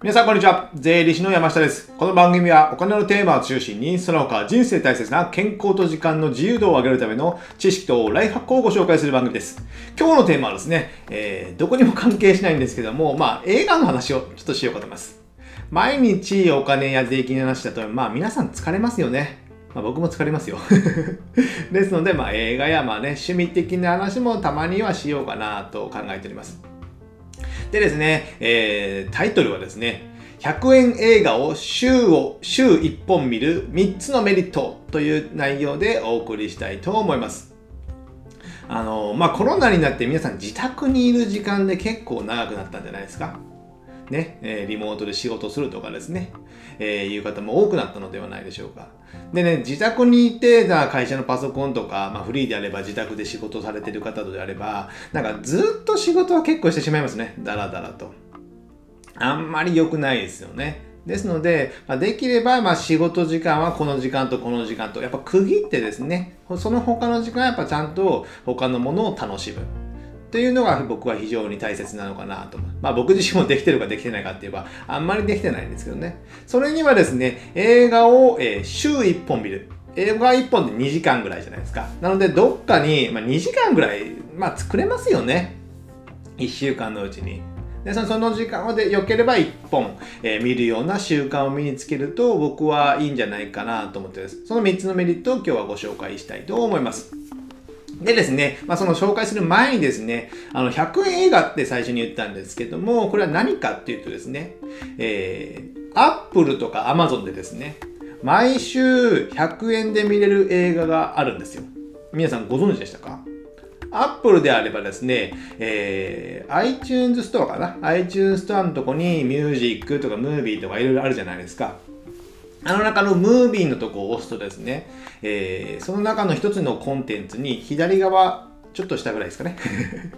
皆さんこんにちは。税理士の山下です。この番組はお金のテーマを中心に、その他人生大切な健康と時間の自由度を上げるための知識とライフハックをご紹介する番組です。今日のテーマはですね、えーどこにも関係しないんですけども、まあ映画の話をちょっとしようかと思います。毎日お金や税金の話だと、まあ皆さん疲れますよね。まあ、僕も疲れますよ。ですので、まあ、映画やまあ、ね、趣味的な話もたまにはしようかなと考えております。でですね、えータイトルはですね、100円映画を週を、週1本見る3つのメリットという内容でお送りしたいと思います。あの、まあ、コロナになって皆さん自宅にいる時間で結構長くなったんじゃないですか。ね、えリモートで仕事するとかですね、えーいう方も多くなったのではないでしょうか。でね、自宅にいて、じゃ会社のパソコンとか、まあ、フリーであれば自宅で仕事されてる方であれば、なんかずっと仕事は結構してしまいますね。だらだらと。あんまり良くないですよね。ですので、ま、できれば、まあ、仕事時間はこの時間とこの時間と、やっぱ区切ってですね、その他の時間はやっぱちゃんと他のものを楽しむ。というのが僕は非常に大切なのかなと。まあ僕自身もできてるかできてないかって言えば、あんまりできてないんですけどね。それにはですね、映画を、え週1本見る。映画1本で2時間ぐらいじゃないですか。なので、どっかに、まあ、2時間ぐらい、まあ作れますよね。1週間のうちに。でそのその時間で良ければ1本、えー見るような習慣を身につけると僕はいいんじゃないかなと思ってです。その3つのメリットを今日はご紹介したいと思います。でですね、まあ、その紹介する前にですね、あの、100円映画って最初に言ったんですけども、これは何かっていうとですね、えー、Apple とか Amazon でですね、毎週100円で見れる映画があるんですよ。皆さんご存知でしたか？Apple であればですね、えー、iTunes ストアかな ?iTunes ストアのとこにミュージックとかムービーとかいろいろあるじゃないですか。あの中のムービーのとこを押すとですね、えーその中の一つのコンテンツに左側、ちょっと下ぐらいですかね、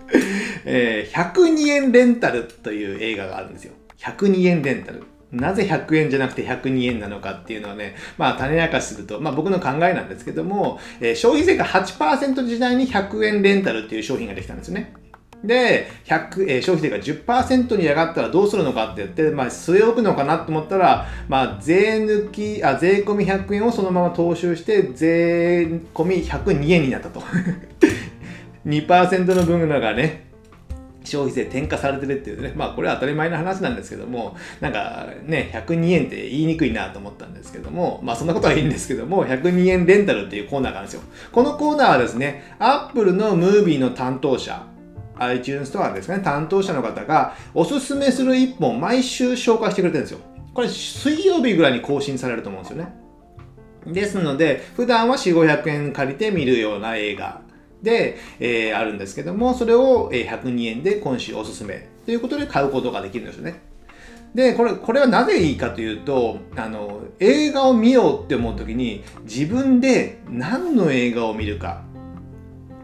えー102円レンタルという映画があるんですよ。102円レンタル。なぜ100円じゃなくて102円なのかっていうのはね、まあ種明かしすると、まあ僕の考えなんですけども、えー消費税が8%時代に100円レンタルっていう商品ができたんですよね。で、100えー消費税が10%に上がったらどうするのかって言って、まあ、据え置くのかなと思ったら、まあ、税抜き、あ、税込み100円をそのまま踏襲して、税込み102円になったと。2%の分がね、消費税転嫁されてるっていうね、まあこれは当たり前の話なんですけども、なんかね、102円って言いにくいなと思ったんですけども、まあそんなことはいいんですけども、102円レンタルっていうコーナーがあるんですよ。このコーナーはですね、Apple のムービーの担当者、iTunes ストアですかね、担当者の方がおすすめする一本毎週紹介してくれてるんですよ。これ水曜日ぐらいに更新されると思うんですよね。ですので、普段は4、500円借りて見るような映画で、えーあるんですけども、それを102円で今週おすすめということで買うことができるんですよね。で、これ、これはなぜいいかというと、あの、映画を見ようって思うときに、自分で何の映画を見るか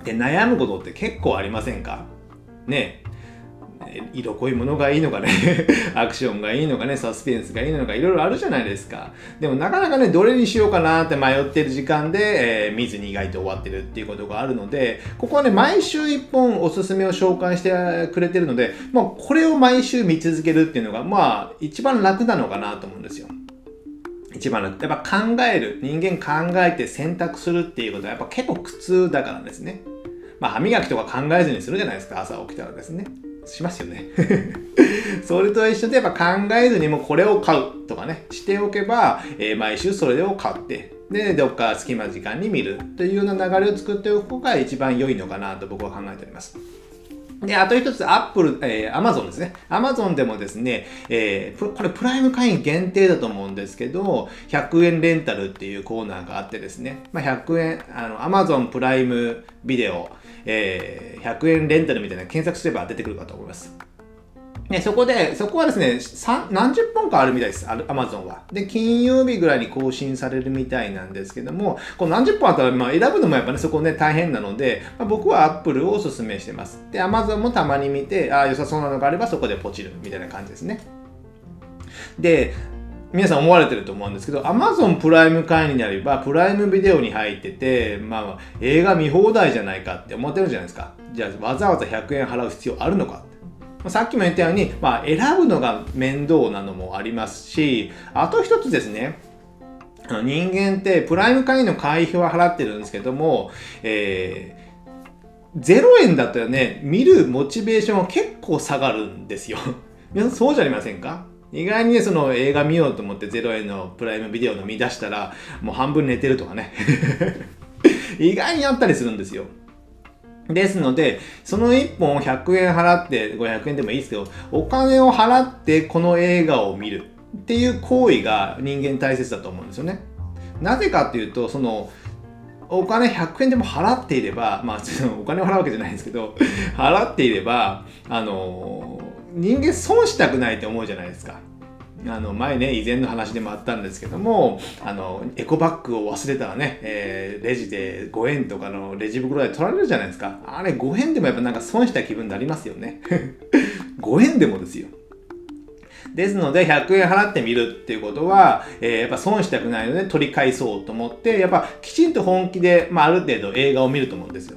って悩むことって結構ありませんか？ね色濃いものがいいのかね アクションがいいのかねサスペンスがいいのかいろいろあるじゃないですか。でもなかなかねどれにしようかなって迷ってる時間で、えー見ずに意外と終わってるっていうことがあるのでここはね毎週1本おすすめを紹介してくれてるので、まあ、これを毎週見続けるっていうのがまあ一番楽なのかなと思うんですよ。一番楽。やっぱ考える。人間考えて選択するっていうことはやっぱ結構苦痛だからですね。まあ歯磨きとか考えずにするじゃないですか朝起きたらですね。しますよね。それと一緒でやっぱ考えずにもこれを買うとかねしておけば、えー毎週それを買ってでどっか隙間時間に見るというような流れを作っておく方が一番良いのかなと僕は考えております。で、あと一つ、アップル、えー、アマゾンですね。アマゾンでもですね、えーこれプライム会員限定だと思うんですけど、100円レンタルっていうコーナーがあってですね、まあ、100円、あの、アマゾンプライムビデオ、えー100円レンタルみたいな検索すれば出てくるかと思います。ね、そこで、そこはですね、何十本かあるみたいです、アマゾンは。で、金曜日ぐらいに更新されるみたいなんですけども、この何十本あったら、まあ、選ぶのもやっぱね、そこね、大変なので、まあ、僕はアップルをおすすめしてます。で、アマゾンもたまに見て、ああ、良さそうなのがあればそこでポチるみたいな感じですね。で、皆さん思われてると思うんですけど、Amazon プライム会員になれば、プライムビデオに入ってて、まあ、映画見放題じゃないかって思ってるじゃないですか。じゃあ、わざわざ100円払う必要あるのかって。さっきも言ったように、まあ、選ぶのが面倒なのもありますし、あと一つですね、人間ってプライム会員の会費は払ってるんですけども、えー、0円だったらね、見るモチベーションは結構下がるんですよ。皆さんそうじゃありませんか？意外にね、その映画見ようと思って0円のプライムビデオの見出したら、もう半分寝てるとかね。意外にあったりするんですよ。ですので、その1本を100円払って、500円でもいいですけど、お金を払ってこの映画を見るっていう行為が人間大切だと思うんですよね。なぜかっていうと、その、お金100円でも払っていれば、まあ、お金を払うわけじゃないんですけど、払っていれば、あの、人間損したくないって思うじゃないですか。あの前ね以前の話でもあったんですけどもあのエコバッグを忘れたらね、えー、レジで5円とかのレジ袋で取られるじゃないですか。あれ5円でもやっぱなんか損した気分になりますよね。5円でもですよ。ですので、100円払ってみるっていうことは、えー、やっぱ損したくないので取り返そうと思って、やっぱきちんと本気で、まあ、ある程度映画を見ると思うんですよ。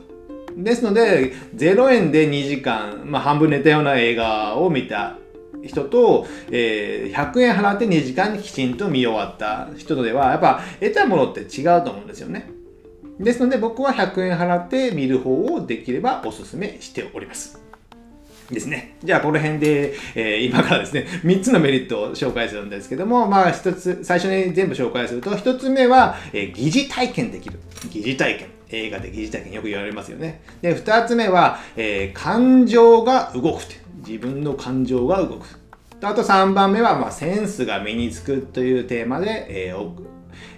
ですので、0円で2時間、まあ、半分寝たような映画を見た。人と、えー、100円払って2時間きちんと見終わった人とでは、やっぱ得たものって違うと思うんですよね。ですので僕は100円払って見る方をできればお勧めしております。ですね。じゃあ、この辺で、えー、今からですね、3つのメリットを紹介するんですけども、まあ、一つ、最初に全部紹介すると、1つ目は、えー、疑似体験できる。疑似体験。映画で疑似体験よく言われますよね。で、2つ目は、えー、感情が動く。自分の感情が動く。あと3番目は、まあ、センスが身につくというテーマで、えー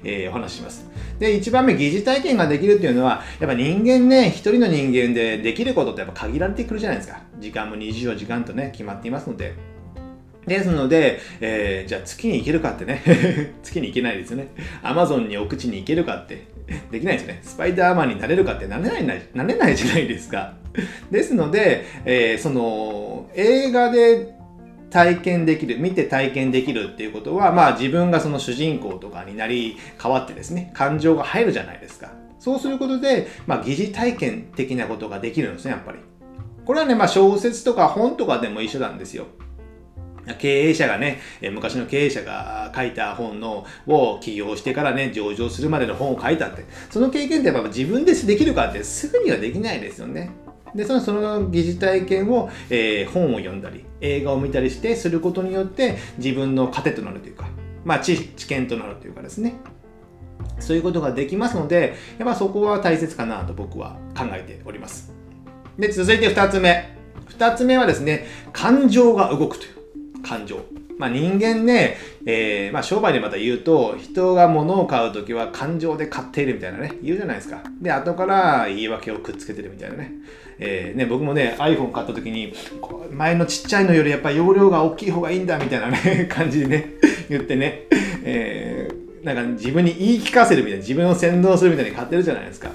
えー、お話しします。で、1番目、疑似体験ができるっていうのは、やっぱ人間ね、一人の人間でできることってやっぱ限られてくるじゃないですか。時間も24時間とね、決まっていますので。ですので、えー、じゃあ月に行けるかってね 月に行けないですよね。アマゾンに奥地に行けるかって できないですよね。スパイダーマンになれるかってなれない、なれないじゃないですか。ですので、えー、その映画で体験できる、見て体験できるっていうことは、まあ自分がその主人公とかになり変わってですね、感情が入るじゃないですか。そうすることで、まあ疑似体験的なことができるんですね、やっぱり。これはね、まあ小説とか本とかでも一緒なんですよ。経営者がね、昔の経営者が書いた本のを起業してからね、上場するまでの本を書いたって、その経験ってやっぱ自分でできるかってすぐにはできないですよね。でそのその疑似体験を、えー、本を読んだり映画を見たりしてすることによって自分の糧となるというか、まあ、知知見となるというかですね。そういうことができますのでやっぱそこは大切かなと僕は考えております。で続いて2つ目。2つ目はですね感情が動くという。感情まあ、人間ね、えー、まあ、商売でまた言うと、人が物を買うときは感情で買っているみたいなね、言うじゃないですか。で、後から言い訳をくっつけてるみたいなね。えー、ね、僕もね、iPhone 買ったときに、前のちっちゃいのよりやっぱ容量が大きい方がいいんだみたいなね、感じでね、言ってね、えー、なんか自分に言い聞かせるみたいな、自分を洗脳するみたいに買ってるじゃないですか。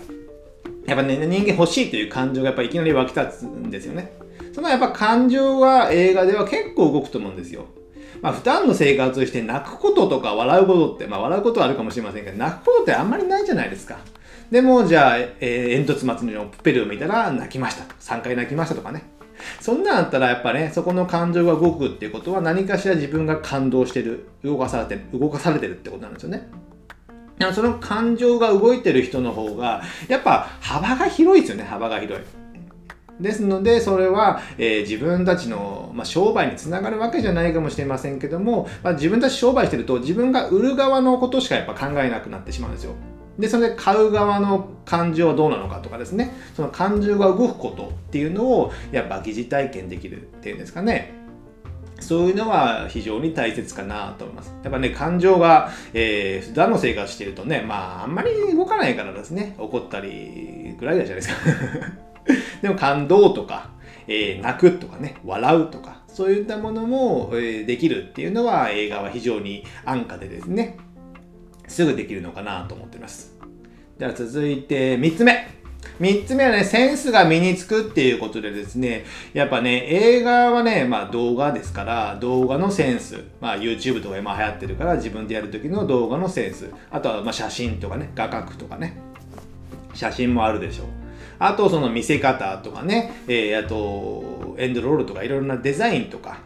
やっぱね、人間欲しいという感情がやっぱいきなり湧き立つんですよね。そのやっぱ感情は映画では結構動くと思うんですよ。まあ、普段の生活をして泣くこととか笑うことって、まあ、笑うことはあるかもしれませんけど、泣くことってあんまりないじゃないですか。でも、じゃあ、えー、煙突祭りのプペルを見たら泣きました。3回泣きましたとかね。そんなんあったらやっぱね、そこの感情が動くっていうことは何かしら自分が感動してる、動かされてる、動かされてるってことなんですよね。その感情が動いてる人の方が、やっぱ幅が広いですよね、幅が広い。ですので、それは、えー、自分たちの、まあ、商売につながるわけじゃないかもしれませんけども、まあ、自分たち商売してると、自分が売る側のことしかやっぱ考えなくなってしまうんですよ。で、それで買う側の感情はどうなのかとかですね、その感情が動くことっていうのを、やっぱ疑似体験できるっていうんですかね。そういうのは非常に大切かなと思います。やっぱね、感情が、えー、普段の生活してるとね、まあ、あんまり動かないからですね、怒ったりぐらいじゃないですか。でも感動とか、えー、泣くとかね、笑うとか、そういったものも、え、できるっていうのは映画は非常に安価でですね、すぐできるのかなと思ってます。では続いて3つ目。3つ目はね、センスが身につくっていうことでですね、やっぱね、映画はね、まあ動画ですから、動画のセンス、まあ YouTube とか今流行ってるから自分でやるときの動画のセンス、あとはま写真とかね、画角とかね、写真もあるでしょう。あとその見せ方とかね、えー、あとエンドロールとかいろいろなデザインとか、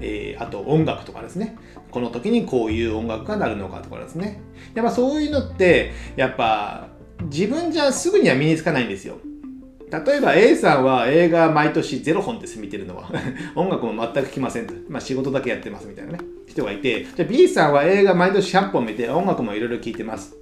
えー、あと音楽とかですね。この時にこういう音楽が鳴るのかとかですね。やっぱそういうのって、やっぱ自分じゃすぐには身につかないんですよ。例えば A さんは映画毎年0本です見てるのは 音楽も全く来ません、まあ、仕事だけやってますみたいなね人がいてじゃ B さんは映画毎年100本見て音楽もいろいろ聴いてます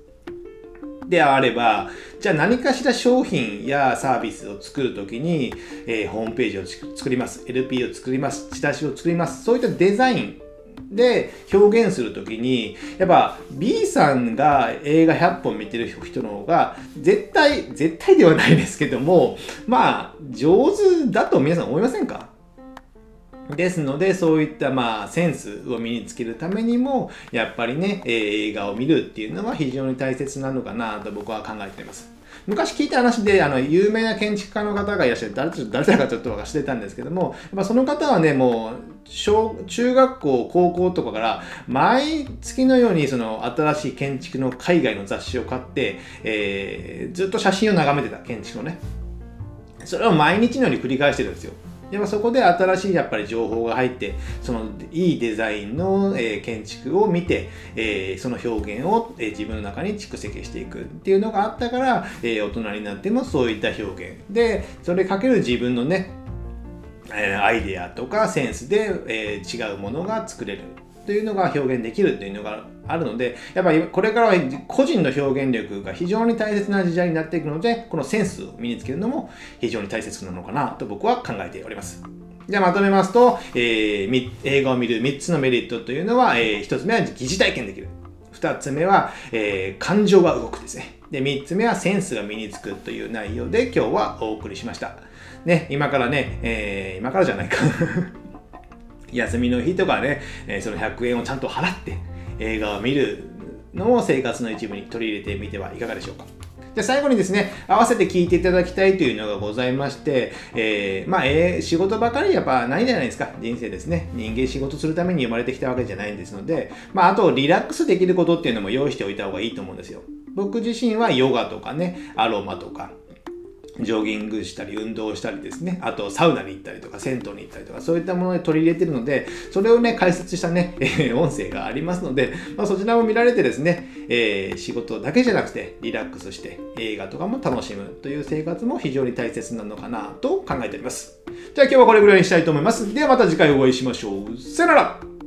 であればじゃあ何かしら商品やサービスを作るときに、えー、ホームページを作ります。LP を作ります。チラシを作ります。そういったデザインで表現するときにやっぱ B さんが映画100本見てる人の方が絶対絶対ではないですけどもまあ上手だと皆さん思いませんか？ですので、そういったまあセンスを身につけるためにも、やっぱりね、えー、映画を見るっていうのは非常に大切なのかなと僕は考えています。昔聞いた話で、あの、有名な建築家の方がいらっしゃる、誰誰だかちょっと忘れたんですけども、やっその方はね、もう、小、中学校、高校とかから、毎月のようにその新しい建築の海外の雑誌を買って、えー、ずっと写真を眺めてた、建築のね。それを毎日のように繰り返してるんですよ。やっぱそこで新しいやっぱり情報が入ってそのいいデザインの、え、建築を見て、え、その表現を、え、自分の中に蓄積していくっていうのがあったから、え、大人になってもそういった表現。でそれかける自分のね、アイデアとかセンスで、え、違うものが作れる。というのが表現できるっていうのがあるので、やっぱりこれからは個人の表現力が非常に大切な時代になっていくので、このセンスを身につけるのも非常に大切なのかなと僕は考えております。じゃあまとめますと、えー、映画を見る3つのメリットというのは、えー、1つ目は疑似体験できる。2つ目は、えー、感情が動くですね。で、3つ目はセンスが身につくという内容で今日はお送りしました。ね、今からね、えー、今からじゃないか休みの日とかね、えその100円をちゃんと払って映画を見るのを生活の一部に取り入れてみてはいかがでしょうか。で最後にですね、合わせて聞いていただきたいというのがございまして、えー、まあ、えー、仕事ばかりやっぱないじゃないですか、人生ですね。人間仕事するために生まれてきたわけじゃないんですので、まあ、あとリラックスできることっていうのも用意しておいた方がいいと思うんですよ。僕自身はヨガとかね、アロマとか、ジョギングしたり運動したりですね。あとサウナに行ったりとか銭湯に行ったりとかそういったもので取り入れてるのでそれをね解説したね、え、音声がありますので、まあ、そちらも見られてですね、えー、仕事だけじゃなくてリラックスして映画とかも楽しむという生活も非常に大切なのかなと考えております。じゃあ今日はこれぐらいにしたいと思います。ではまた次回お会いしましょう。さよなら。